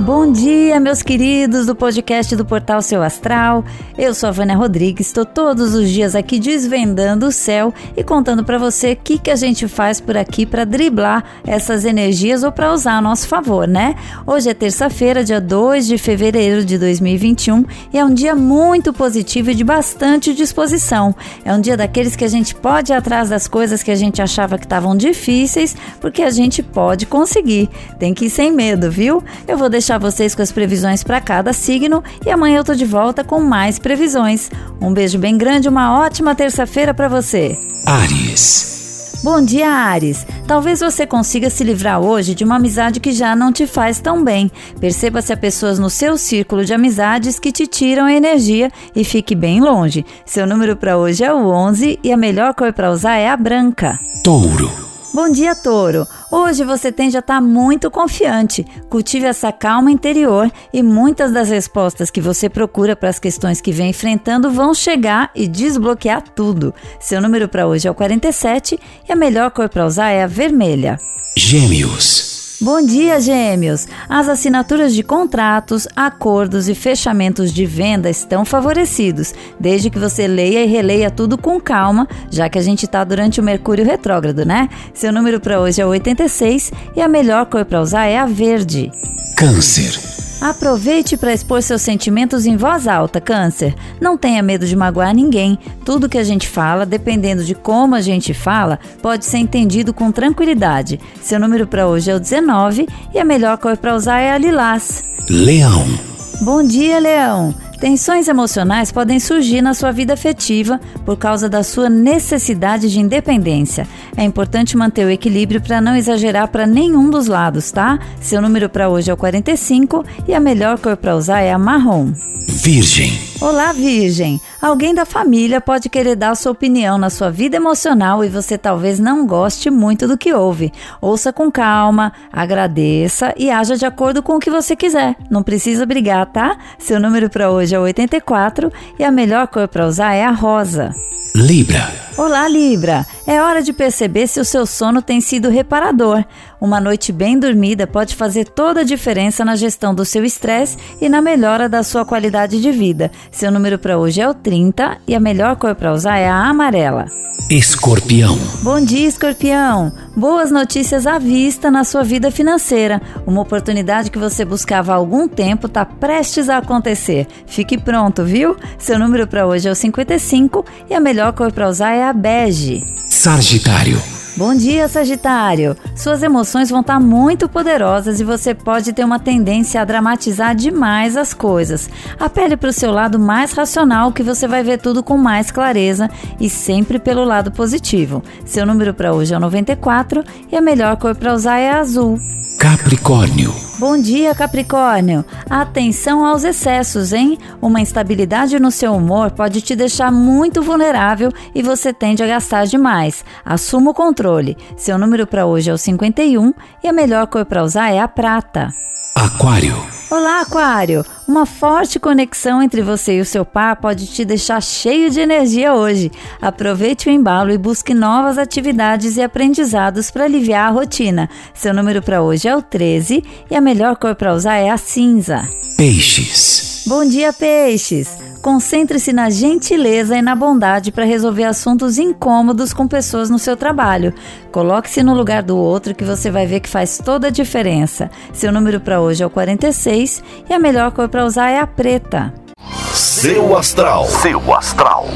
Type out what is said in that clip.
Bom dia, meus queridos do podcast do Portal Seu Astral. Eu sou a Vânia Rodrigues, estou todos os dias aqui desvendando o céu e contando para você o que, que a gente faz por aqui para driblar essas energias ou para usar a nosso favor, né? Hoje é terça-feira, dia 2 de fevereiro de 2021 e é um dia muito positivo e de bastante disposição. É um dia daqueles que a gente pode ir atrás das coisas que a gente achava que estavam difíceis, porque a gente pode conseguir. Tem que ir sem medo, viu? Eu vou deixar deixar vocês com as previsões para cada signo e amanhã eu tô de volta com mais previsões. Um beijo bem grande, uma ótima terça-feira para você. Ares. Bom dia, Ares. Talvez você consiga se livrar hoje de uma amizade que já não te faz tão bem. Perceba se há pessoas no seu círculo de amizades que te tiram a energia e fique bem longe. Seu número para hoje é o 11 e a melhor cor para usar é a branca. Touro. Bom dia, Touro. Hoje você tende a estar tá muito confiante. Cultive essa calma interior e muitas das respostas que você procura para as questões que vem enfrentando vão chegar e desbloquear tudo. Seu número para hoje é o 47 e a melhor cor para usar é a vermelha. Gêmeos. Bom dia, gêmeos! As assinaturas de contratos, acordos e fechamentos de venda estão favorecidos, desde que você leia e releia tudo com calma, já que a gente está durante o Mercúrio retrógrado, né? Seu número para hoje é 86 e a melhor cor para usar é a verde. Câncer. Aproveite para expor seus sentimentos em voz alta, Câncer. Não tenha medo de magoar ninguém. Tudo que a gente fala, dependendo de como a gente fala, pode ser entendido com tranquilidade. Seu número para hoje é o 19 e a melhor cor para usar é a lilás. Leão. Bom dia, Leão. Tensões emocionais podem surgir na sua vida afetiva por causa da sua necessidade de independência. É importante manter o equilíbrio para não exagerar para nenhum dos lados, tá? Seu número para hoje é o 45 e a melhor cor para usar é a marrom. Virgem. Olá, Virgem. Alguém da família pode querer dar sua opinião na sua vida emocional e você talvez não goste muito do que ouve. Ouça com calma, agradeça e haja de acordo com o que você quiser. Não precisa brigar, tá? Seu número para hoje é 84 e a melhor cor para usar é a rosa. Libra. Olá, Libra! É hora de perceber se o seu sono tem sido reparador. Uma noite bem dormida pode fazer toda a diferença na gestão do seu estresse e na melhora da sua qualidade de vida. Seu número para hoje é o 30 e a melhor cor para usar é a amarela. Escorpião. Bom dia, Escorpião. Boas notícias à vista na sua vida financeira. Uma oportunidade que você buscava há algum tempo está prestes a acontecer. Fique pronto, viu? Seu número para hoje é o 55 e a melhor cor para usar é a bege. Sagitário. Bom dia, Sagitário! Suas emoções vão estar muito poderosas e você pode ter uma tendência a dramatizar demais as coisas. Apele para o seu lado mais racional que você vai ver tudo com mais clareza e sempre pelo lado positivo. Seu número para hoje é o 94 e a melhor cor para usar é azul. Capricórnio. Bom dia, Capricórnio. Atenção aos excessos, hein? Uma instabilidade no seu humor pode te deixar muito vulnerável e você tende a gastar demais. Assuma o controle. Seu número para hoje é o 51 e a melhor cor para usar é a prata. Aquário. Olá, Aquário! Uma forte conexão entre você e o seu par pode te deixar cheio de energia hoje. Aproveite o embalo e busque novas atividades e aprendizados para aliviar a rotina. Seu número para hoje é o 13 e a melhor cor para usar é a cinza. Peixes. Bom dia, peixes! Concentre-se na gentileza e na bondade para resolver assuntos incômodos com pessoas no seu trabalho. Coloque-se no lugar do outro que você vai ver que faz toda a diferença. Seu número para hoje é o 46 e a melhor cor para usar é a preta. Seu astral. Seu astral.